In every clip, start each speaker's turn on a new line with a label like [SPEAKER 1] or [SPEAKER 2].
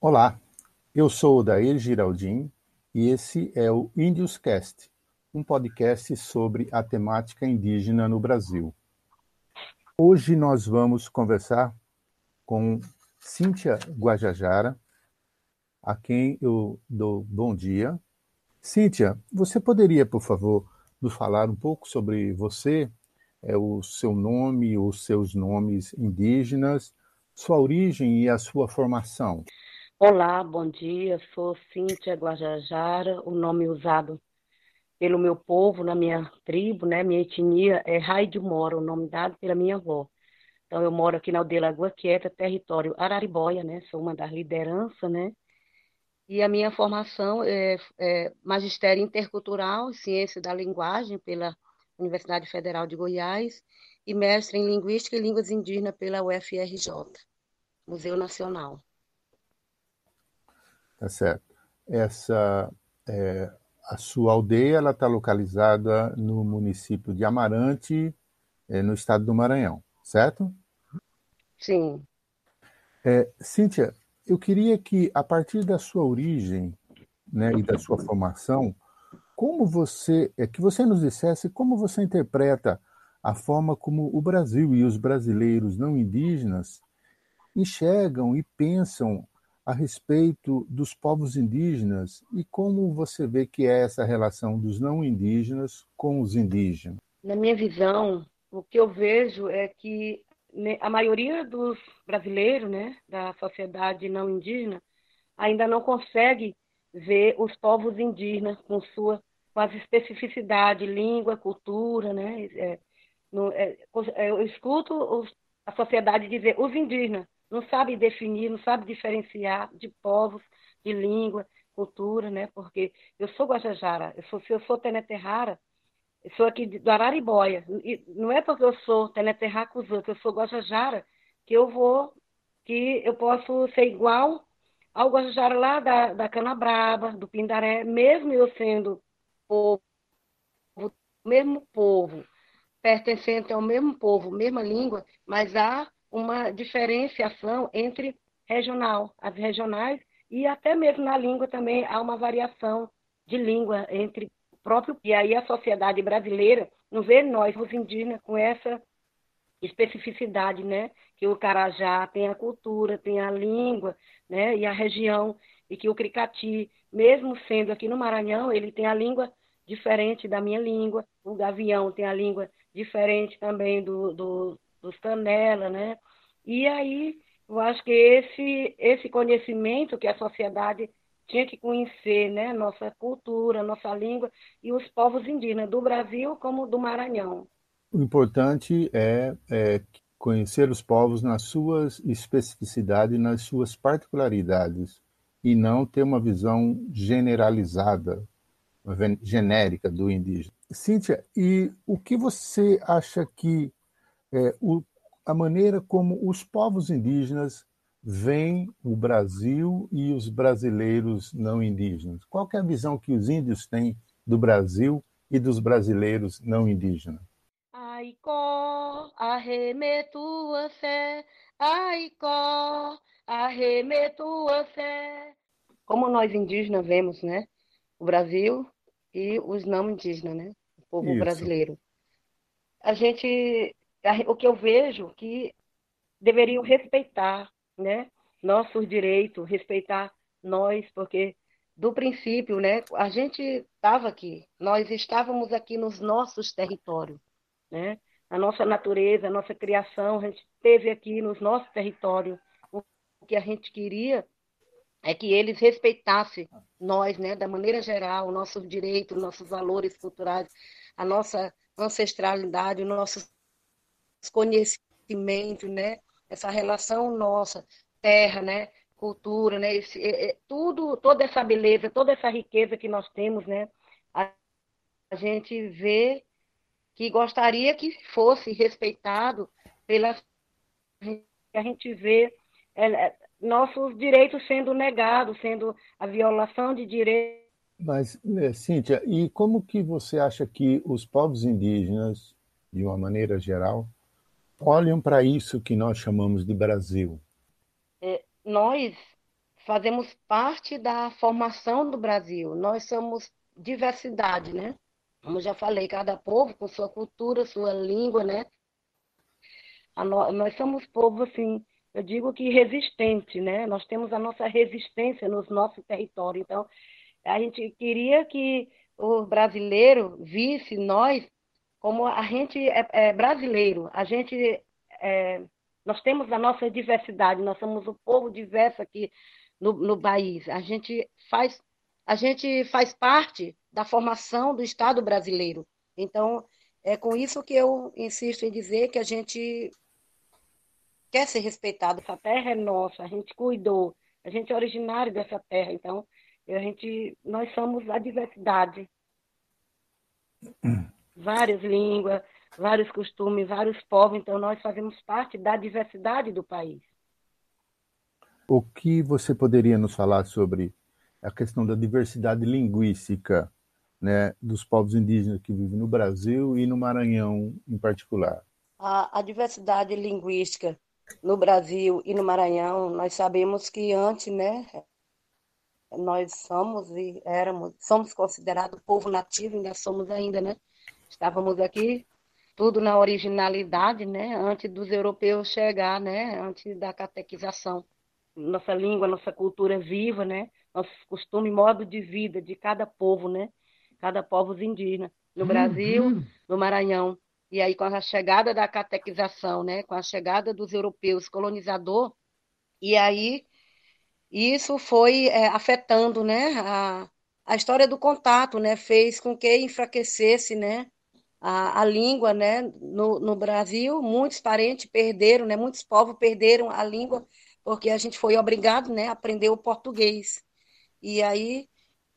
[SPEAKER 1] Olá, eu sou o Dair Giraldin e esse é o Índios Cast, um podcast sobre a temática indígena no Brasil. Hoje nós vamos conversar com Cíntia Guajajara, a quem eu dou bom dia. Cíntia, você poderia, por favor, nos falar um pouco sobre você é, o seu nome, os seus nomes indígenas, sua origem e a sua formação.
[SPEAKER 2] Olá, bom dia. Sou Cíntia Guajajara. O nome usado pelo meu povo, na minha tribo, né, minha etnia, é Raio Mora, o nome dado pela minha avó. Então, eu moro aqui na aldeia Lagoa Quieta, território Araribóia, né? Sou uma das lideranças, né? E a minha formação é, é magistério intercultural, ciência da linguagem pela Universidade Federal de Goiás, e mestre em Linguística e Línguas Indígenas pela UFRJ, Museu Nacional.
[SPEAKER 1] Tá certo. Essa, é, a sua aldeia ela está localizada no município de Amarante, é, no estado do Maranhão, certo?
[SPEAKER 2] Sim.
[SPEAKER 1] É, Cíntia, eu queria que, a partir da sua origem né, e da sua formação, como você, é que você nos dissesse como você interpreta a forma como o Brasil e os brasileiros não indígenas enxergam e pensam a respeito dos povos indígenas e como você vê que é essa relação dos não indígenas com os indígenas?
[SPEAKER 2] Na minha visão, o que eu vejo é que a maioria dos brasileiros, né, da sociedade não indígena, ainda não consegue ver os povos indígenas com sua com as especificidades, língua, cultura, né? É, no, é, é, eu escuto os, a sociedade dizer os indígenas não sabem definir, não sabem diferenciar de povos, de língua, cultura, né? Porque eu sou Guajajara, eu sou, se eu sou Teneterrara, eu sou aqui do Araribóia. E não é porque eu sou Teneterra que eu sou Guajajara, que eu vou, que eu posso ser igual ao Guajajara lá da, da Canabrava, do Pindaré, mesmo eu sendo povo, mesmo povo, pertencente ao mesmo povo, mesma língua, mas há uma diferenciação entre regional, as regionais, e até mesmo na língua também há uma variação de língua entre o próprio. E aí a sociedade brasileira não vê nós, os indígenas, com essa especificidade, né? Que o Carajá tem a cultura, tem a língua, né? E a região, e que o Cricati, mesmo sendo aqui no Maranhão, ele tem a língua diferente da minha língua. O gavião tem a língua diferente também do, do, dos canela, né? E aí, eu acho que esse, esse conhecimento que a sociedade tinha que conhecer, né? Nossa cultura, nossa língua e os povos indígenas do Brasil como do Maranhão.
[SPEAKER 1] O importante é, é conhecer os povos nas suas especificidades, nas suas particularidades, e não ter uma visão generalizada genérica do indígena. Cíntia, e o que você acha que é, o, a maneira como os povos indígenas veem o Brasil e os brasileiros não indígenas? Qual é a visão que os índios têm do Brasil e dos brasileiros não indígenas?
[SPEAKER 2] Aicó, arremeto a fé, aicó, arremeto a fé. Como nós indígenas vemos, né? O Brasil e os não indígenas, né? O povo Isso. brasileiro. A gente, o que eu vejo que deveriam respeitar, né? Nossos direitos, respeitar nós, porque do princípio, né? A gente estava aqui, nós estávamos aqui nos nossos territórios, né? A nossa natureza, a nossa criação, a gente esteve aqui nos nossos territórios. O que a gente queria é que eles respeitassem nós, né, da maneira geral, nossos direitos, nossos valores culturais, a nossa ancestralidade, o nosso conhecimento, né, essa relação nossa, terra, né, cultura, né, esse, é, é, tudo, toda essa beleza, toda essa riqueza que nós temos, né, a, a gente vê que gostaria que fosse respeitado pela a gente vê nossos direitos sendo negados, sendo a violação de direitos.
[SPEAKER 1] Mas, né, Cíntia, e como que você acha que os povos indígenas de uma maneira geral, olham para isso que nós chamamos de Brasil?
[SPEAKER 2] É, nós fazemos parte da formação do Brasil. Nós somos diversidade, né? Como já falei, cada povo com sua cultura, sua língua, né? No... nós somos povo assim, eu digo que resistente, né? Nós temos a nossa resistência no nosso território. Então, a gente queria que o brasileiro visse nós como a gente é, é brasileiro, a gente é, nós temos a nossa diversidade, nós somos o povo diverso aqui no, no país. A gente faz a gente faz parte da formação do Estado brasileiro. Então, é com isso que eu insisto em dizer que a gente quer ser respeitado. Essa terra é nossa, a gente cuidou, a gente é originário dessa terra. Então, a gente, nós somos a diversidade. Várias línguas, vários costumes, vários povos. Então, nós fazemos parte da diversidade do país.
[SPEAKER 1] O que você poderia nos falar sobre a questão da diversidade linguística né, dos povos indígenas que vivem no Brasil e no Maranhão em particular?
[SPEAKER 2] A, a, diversidade linguística no Brasil e no Maranhão, nós sabemos que antes, né, nós somos e éramos, somos considerados povo nativo, ainda somos ainda, né? Estávamos aqui tudo na originalidade, né, antes dos europeus chegar, né, antes da catequização nossa língua, nossa cultura viva, né? Nosso costume, modo de vida de cada povo, né? Cada povo indígena no Brasil, uhum. no Maranhão. E aí com a chegada da catequização, né? Com a chegada dos europeus colonizador, e aí isso foi é, afetando, né? A, a história do contato, né? Fez com que enfraquecesse, né? A, a língua, né? No, no Brasil, muitos parentes perderam, né? Muitos povos perderam a língua porque a gente foi obrigado né, a aprender o português. E aí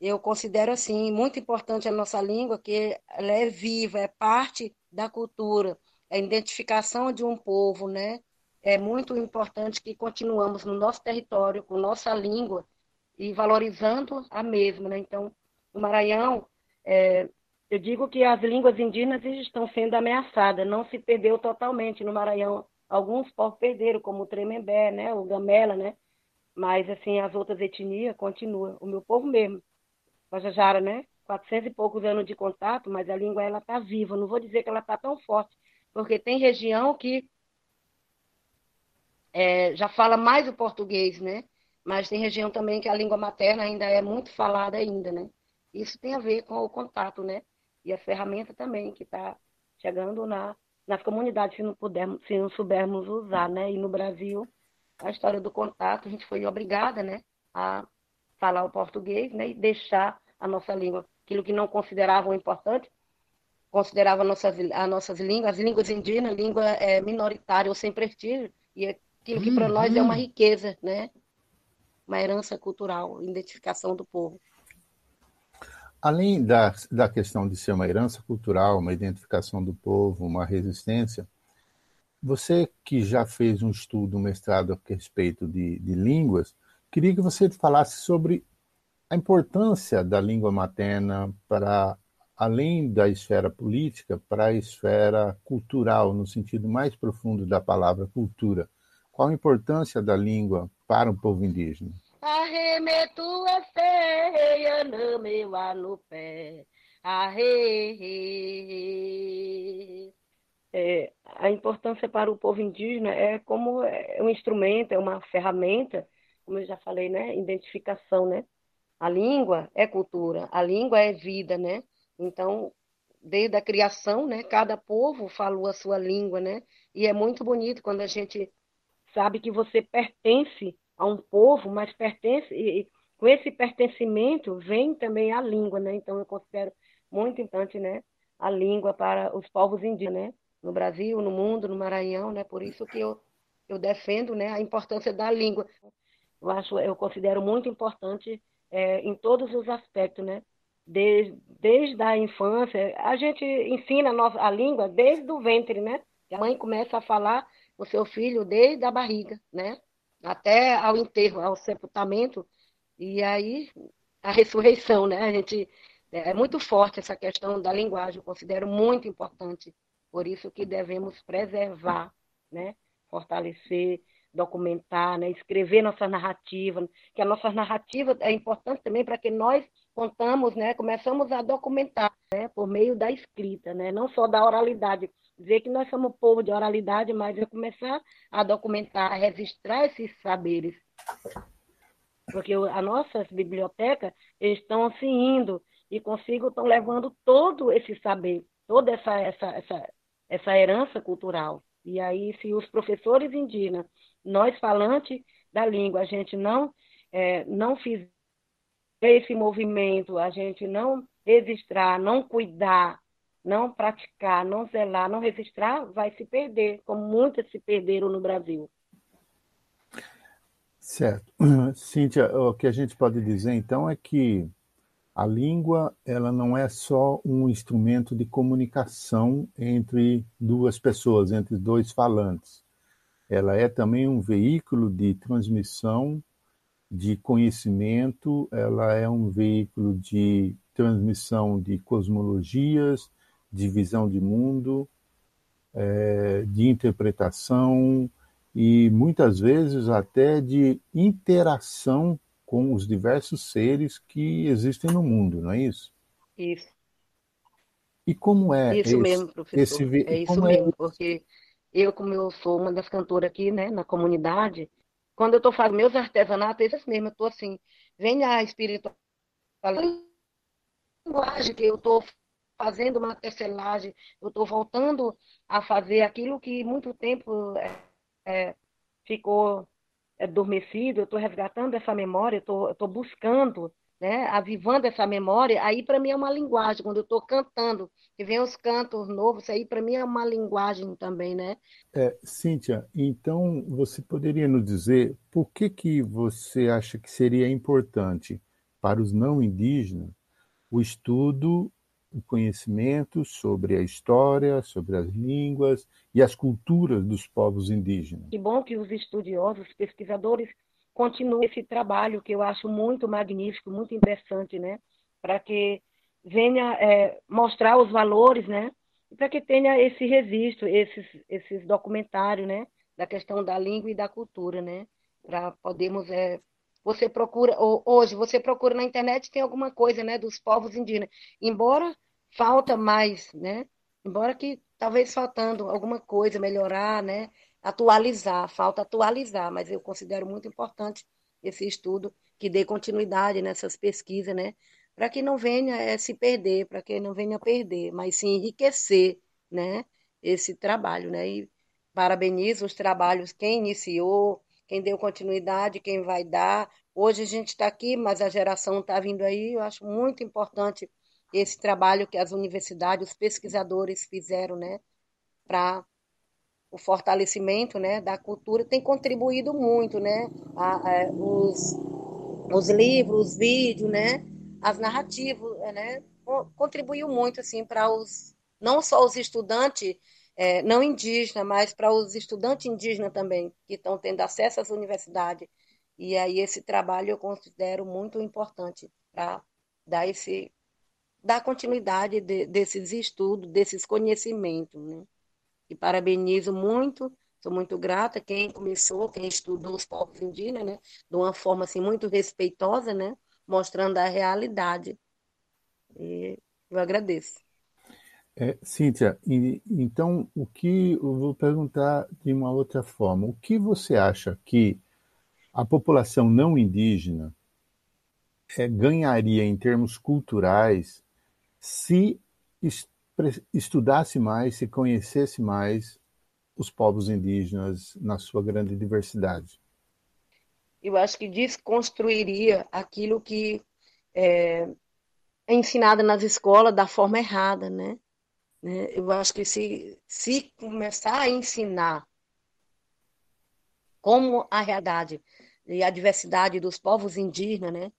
[SPEAKER 2] eu considero assim muito importante a nossa língua, que ela é viva, é parte da cultura, a identificação de um povo, né? É muito importante que continuamos no nosso território com nossa língua e valorizando a mesma, né? Então, no Maranhão, é, eu digo que as línguas indígenas estão sendo ameaçadas, não se perdeu totalmente no Maranhão Alguns povos perderam, como o Tremembé, né, o Gamela, né? Mas, assim, as outras etnias continuam. O meu povo mesmo, Guajajara, né? 400 e poucos anos de contato, mas a língua, ela tá viva. Não vou dizer que ela tá tão forte, porque tem região que é, já fala mais o português, né? Mas tem região também que a língua materna ainda é muito falada ainda, né? Isso tem a ver com o contato, né? E a ferramenta também que está chegando na nas comunidades se não pudermos, se não soubermos usar, né? E no Brasil, a história do contato, a gente foi obrigada, né, a falar o português, né, e deixar a nossa língua, aquilo que não consideravam importante, considerava nossas, as nossas línguas, as línguas indígenas, língua é, minoritária ou sem prestígio, e aquilo que para nós é uma uhum. riqueza, né? Uma herança cultural, identificação do povo.
[SPEAKER 1] Além da, da questão de ser uma herança cultural, uma identificação do povo, uma resistência, você que já fez um estudo, um mestrado a respeito de, de línguas, queria que você falasse sobre a importância da língua materna para, além da esfera política, para a esfera cultural, no sentido mais profundo da palavra cultura. Qual a importância da língua para o povo indígena?
[SPEAKER 2] Arremeto a feia no meu pé. Arre. É, a importância para o povo indígena é como é um instrumento, é uma ferramenta, como eu já falei, né? Identificação, né? A língua é cultura, a língua é vida, né? Então, desde a criação, né? Cada povo falou a sua língua, né? E é muito bonito quando a gente sabe que você pertence a um povo, mas pertence, e, com esse pertencimento vem também a língua, né? Então eu considero muito importante, né, a língua para os povos indígenas, né? No Brasil, no mundo, no Maranhão, né? Por isso que eu, eu defendo, né, a importância da língua. Eu acho, eu considero muito importante é, em todos os aspectos, né? Desde, desde a infância, a gente ensina a, nossa, a língua desde o ventre, né? A mãe começa a falar o seu filho desde a barriga, né? até ao enterro, ao sepultamento, e aí a ressurreição, né? A gente é muito forte essa questão da linguagem, eu considero muito importante Por isso que devemos preservar, né? fortalecer, documentar, né? escrever nossa narrativa, que a nossa narrativa é importante também para que nós contamos, né? começamos a documentar né? por meio da escrita, né? não só da oralidade. Dizer que nós somos povo de oralidade, mas é começar a documentar, a registrar esses saberes. Porque as nossas bibliotecas estão se indo e consigo estão levando todo esse saber, toda essa, essa, essa, essa herança cultural. E aí, se os professores indígenas, nós falantes da língua, a gente não, é, não fizer esse movimento, a gente não registrar, não cuidar, não praticar, não zelar, não registrar, vai se perder, como muitas se perderam no Brasil.
[SPEAKER 1] Certo. Cíntia, o que a gente pode dizer então é que a língua ela não é só um instrumento de comunicação entre duas pessoas, entre dois falantes. Ela é também um veículo de transmissão de conhecimento, ela é um veículo de transmissão de cosmologias, de visão de mundo, é, de interpretação e muitas vezes até de interação com os diversos seres que existem no mundo, não é isso?
[SPEAKER 2] Isso.
[SPEAKER 1] E como é
[SPEAKER 2] isso esse, mesmo, professor? Esse, é isso é mesmo, é... porque eu, como eu sou uma das cantoras aqui, né, na comunidade, quando eu estou fazendo meus artesanatos, esses mesmo, eu estou assim, vem a espiritualidade, linguagem que eu estou fazendo uma tecelagem, eu estou voltando a fazer aquilo que muito tempo é, é, ficou adormecido, eu estou resgatando essa memória, eu estou buscando, né, avivando essa memória, aí para mim é uma linguagem, quando eu estou cantando, e vem os cantos novos, aí para mim é uma linguagem também, né?
[SPEAKER 1] É, Cíntia, então você poderia nos dizer por que, que você acha que seria importante para os não indígenas o estudo o conhecimento sobre a história, sobre as línguas e as culturas dos povos indígenas.
[SPEAKER 2] Que bom que os estudiosos, pesquisadores, continuem esse trabalho que eu acho muito magnífico, muito interessante, né? Para que venha é, mostrar os valores, né? E para que tenha esse registro, esses, esses documentários, né? Da questão da língua e da cultura, né? Para podermos é, você procura hoje você procura na internet tem alguma coisa né dos povos indígenas embora falta mais, né? Embora que talvez faltando alguma coisa, melhorar, né? Atualizar, falta atualizar, mas eu considero muito importante esse estudo que dê continuidade nessas pesquisas, né? Para que não venha é, se perder, para que não venha perder, mas sim enriquecer, né? Esse trabalho, né? E parabenizo os trabalhos, quem iniciou, quem deu continuidade, quem vai dar. Hoje a gente está aqui, mas a geração está vindo aí. Eu acho muito importante esse trabalho que as universidades, os pesquisadores fizeram, né, para o fortalecimento, né, da cultura tem contribuído muito, né, a, a, os, os livros, os vídeos, né, as narrativas, né, contribuiu muito assim para os não só os estudantes é, não indígenas, mas para os estudantes indígenas também que estão tendo acesso às universidades. E aí esse trabalho eu considero muito importante para dar esse dar continuidade de, desses estudos, desses conhecimentos. Né? E parabenizo muito, sou muito grata quem começou, quem estudou os povos indígenas, né? de uma forma assim, muito respeitosa, né? mostrando a realidade. E eu agradeço.
[SPEAKER 1] É, Cíntia, e, então o que eu vou perguntar de uma outra forma, o que você acha que a população não indígena é, ganharia em termos culturais se estudasse mais, se conhecesse mais os povos indígenas na sua grande diversidade?
[SPEAKER 2] Eu acho que desconstruiria aquilo que é, é ensinado nas escolas da forma errada, né? né? Eu acho que se, se começar a ensinar como a realidade e a diversidade dos povos indígenas, né?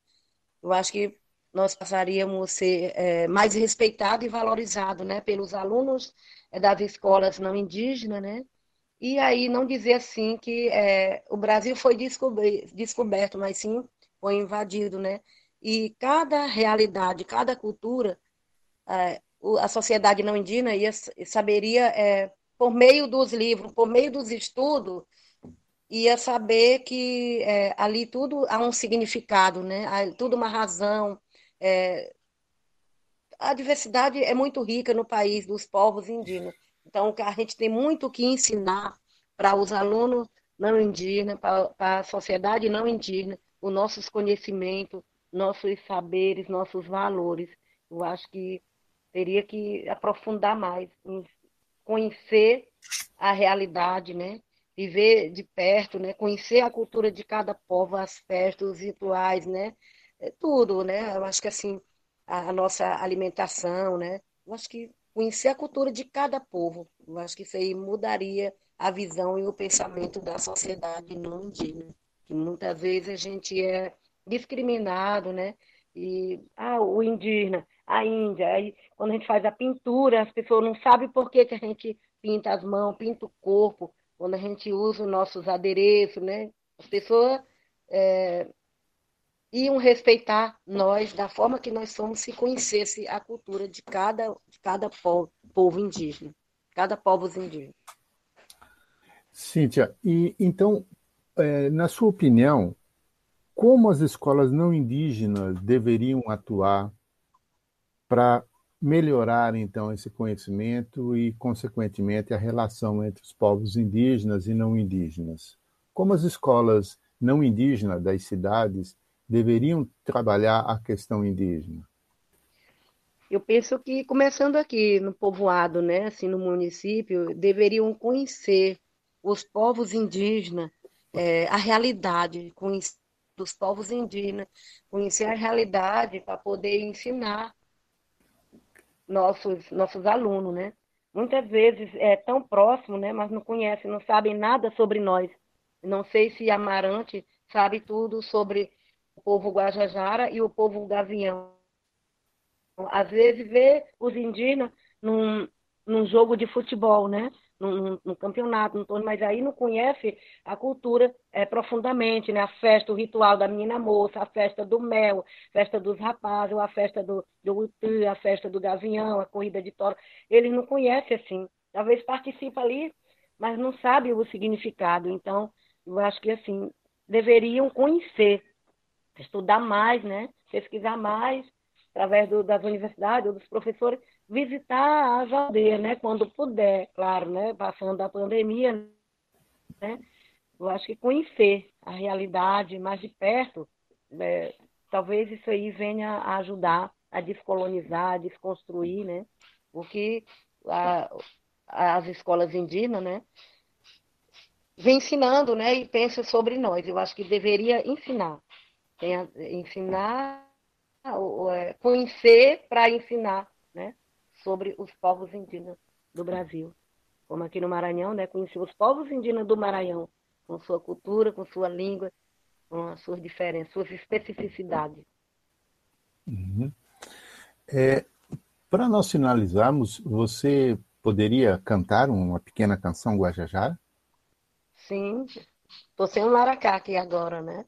[SPEAKER 2] Eu acho que nós passaríamos a ser é, mais respeitado e valorizado né, pelos alunos é, das escolas não indígenas, né? E aí não dizer assim que é, o Brasil foi descoberto, mas sim foi invadido, né? E cada realidade, cada cultura, é, a sociedade não indígena ia, saberia, é, por meio dos livros, por meio dos estudos, ia saber que é, ali tudo há um significado, né? Há tudo uma razão. É, a diversidade é muito rica no país dos povos indígenas. Então, a gente tem muito que ensinar para os alunos não indígenas, para a sociedade não indígena, os nossos conhecimentos, nossos saberes, nossos valores. Eu acho que teria que aprofundar mais, conhecer a realidade, né? Viver de perto, né? Conhecer a cultura de cada povo, as festas, os rituais, né? É tudo, né? Eu acho que assim a, a nossa alimentação, né? Eu acho que conhecer a cultura de cada povo, eu acho que isso aí mudaria a visão e o pensamento da sociedade não indígena, que muitas vezes a gente é discriminado, né? E ah, o indígena, a Índia, aí quando a gente faz a pintura, as pessoas não sabem por que, que a gente pinta as mãos, pinta o corpo, quando a gente usa os nossos adereços, né? As pessoas é, iam respeitar nós da forma que nós somos se conhecesse a cultura de cada, de cada povo, povo indígena, cada povo indígena.
[SPEAKER 1] Cíntia, e então, é, na sua opinião, como as escolas não indígenas deveriam atuar para melhorar então esse conhecimento e, consequentemente, a relação entre os povos indígenas e não indígenas? Como as escolas não indígenas das cidades deveriam trabalhar a questão indígena?
[SPEAKER 2] Eu penso que, começando aqui no povoado, né, assim, no município, deveriam conhecer os povos indígenas, é, a realidade, dos povos indígenas, conhecer a realidade para poder ensinar nossos, nossos alunos, né? Muitas vezes é tão próximo, né, mas não conhecem, não sabem nada sobre nós. Não sei se Amarante sabe tudo sobre povo Guajajara e o povo Gavião. Às vezes vê os indígenas num, num jogo de futebol, né? Num, num campeonato, num torneio, mas aí não conhece a cultura é, profundamente, né? A festa, o ritual da menina moça, a festa do mel, festa dos rapazes, a festa do, do utu, a festa do gavião, a corrida de toro. Eles não conhecem assim. Talvez participe ali, mas não sabe o significado. Então, eu acho que assim, deveriam conhecer estudar mais, né? pesquisar mais, através do, das universidades ou dos professores, visitar as aldeias, né? quando puder, claro, né? passando a pandemia. Né? Eu acho que conhecer a realidade mais de perto, é, talvez isso aí venha a ajudar a descolonizar, a desconstruir, né? o que a, as escolas indígenas, né? vem ensinando, né, e pensa sobre nós. Eu acho que deveria ensinar, ensinar, é, conhecer para ensinar né, sobre os povos indígenas do Brasil. Como aqui no Maranhão, né, conhecer os povos indígenas do Maranhão, com sua cultura, com sua língua, com as suas diferenças, suas especificidades.
[SPEAKER 1] Uhum. É, para nós finalizarmos, você poderia cantar uma pequena canção Guajajara?
[SPEAKER 2] Sim, estou sem o maracá aqui agora, né?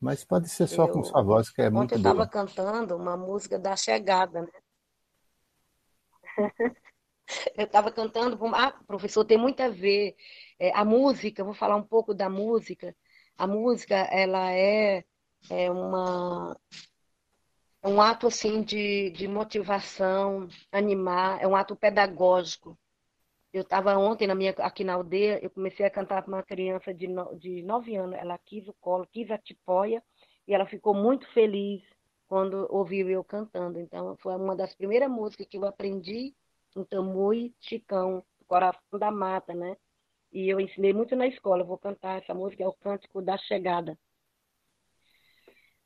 [SPEAKER 1] Mas pode ser só eu, com sua voz, que é muito.
[SPEAKER 2] Ontem eu estava cantando uma música da Chegada, né? eu estava cantando, ah, professor, tem muito a ver. É, a música, vou falar um pouco da música. A música, ela é, é uma é um ato assim de, de motivação, animar, é um ato pedagógico. Eu estava ontem na minha, aqui na aldeia, eu comecei a cantar para uma criança de, no, de nove anos. Ela quis o colo, quis a tipóia, e ela ficou muito feliz quando ouviu eu cantando. Então, foi uma das primeiras músicas que eu aprendi um Tamui Chicão, Coração da Mata, né? E eu ensinei muito na escola. Eu vou cantar essa música, é o Cântico da Chegada.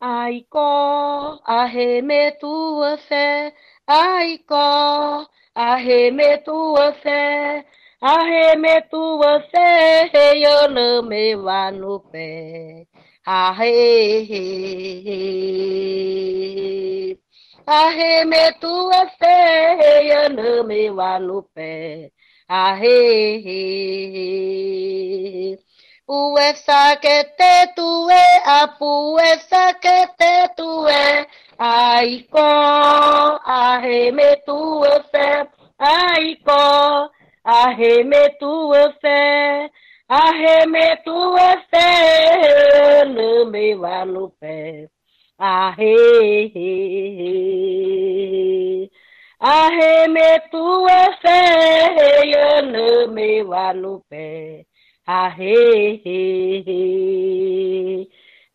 [SPEAKER 2] Aicó, arremeto a fé, aicó, arremeto você, arremeto você, eu não me vá no pé. Arre, arremeto você, eu não me vá no pé. Arre, puesa que te tuve, a puesa que te tuve, Aicó, arremetua fé, Aicó, arremetua fé, arremetua fé, no meu lá no pé. Arre, arremetua fé, no meu lá no pé. Arre,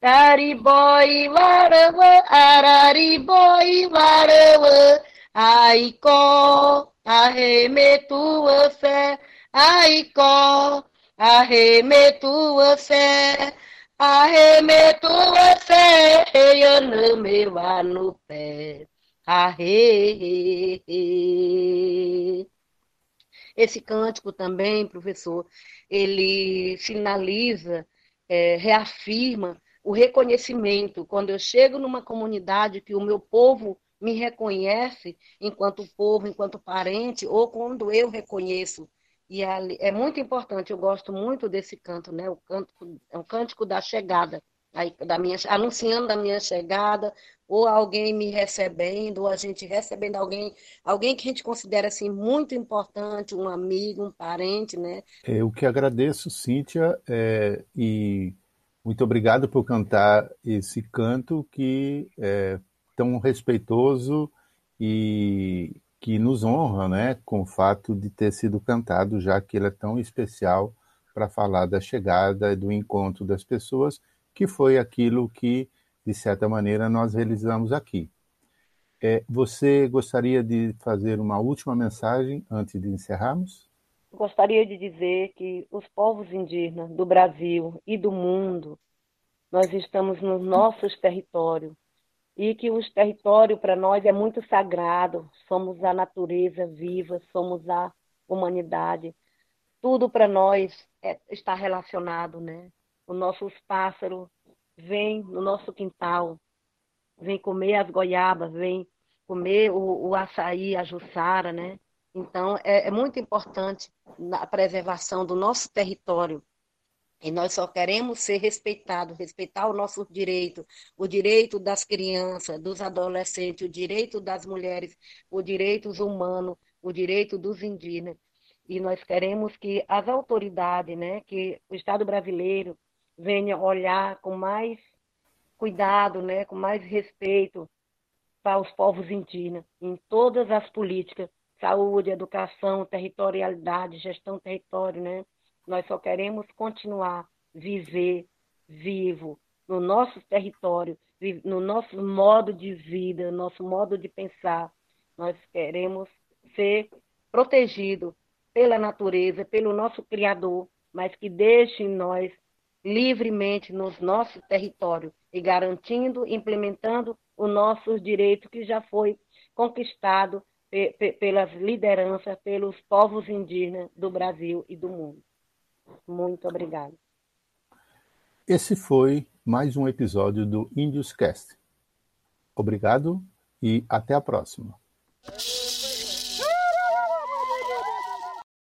[SPEAKER 2] Ariboi warawa, arariboi warawa, aicó, arremetua fé, aicó, arremetua fé, arremetua fé, eu no meu no pé, arre. Esse cântico também, professor, ele finaliza, é, reafirma o reconhecimento. Quando eu chego numa comunidade que o meu povo me reconhece enquanto povo, enquanto parente, ou quando eu reconheço. E é muito importante, eu gosto muito desse canto, né? O canto é um cântico da chegada, da minha, anunciando a minha chegada, ou alguém me recebendo, ou a gente recebendo alguém, alguém que a gente considera assim muito importante, um amigo, um parente, né?
[SPEAKER 1] Eu que agradeço, Cíntia, é, e muito obrigado por cantar esse canto que é tão respeitoso e que nos honra, né, com o fato de ter sido cantado, já que ele é tão especial para falar da chegada e do encontro das pessoas, que foi aquilo que, de certa maneira, nós realizamos aqui. É, você gostaria de fazer uma última mensagem antes de encerrarmos?
[SPEAKER 2] Gostaria de dizer que os povos indígenas do Brasil e do mundo, nós estamos nos nossos territórios e que os territórios para nós é muito sagrado, somos a natureza viva, somos a humanidade. Tudo para nós é, está relacionado, né? Os nossos pássaros vêm no nosso quintal, vêm comer as goiabas, vêm comer o, o açaí, a jussara, né? Então, é, é muito importante a preservação do nosso território. E nós só queremos ser respeitados, respeitar o nosso direito, o direito das crianças, dos adolescentes, o direito das mulheres, os direitos humanos, o direito dos indígenas. E nós queremos que as autoridades, né, que o Estado brasileiro venha olhar com mais cuidado, né, com mais respeito para os povos indígenas em todas as políticas saúde, educação, territorialidade, gestão território, né? Nós só queremos continuar viver vivo no nosso território, no nosso modo de vida, no nosso modo de pensar. Nós queremos ser protegidos pela natureza, pelo nosso Criador, mas que deixe nós livremente nos nossos territórios e garantindo, implementando o nosso direito que já foi conquistado pelas lideranças, pelos povos indígenas do Brasil e do mundo. Muito obrigada.
[SPEAKER 1] Esse foi mais um episódio do Índios Cast. Obrigado e até a próxima.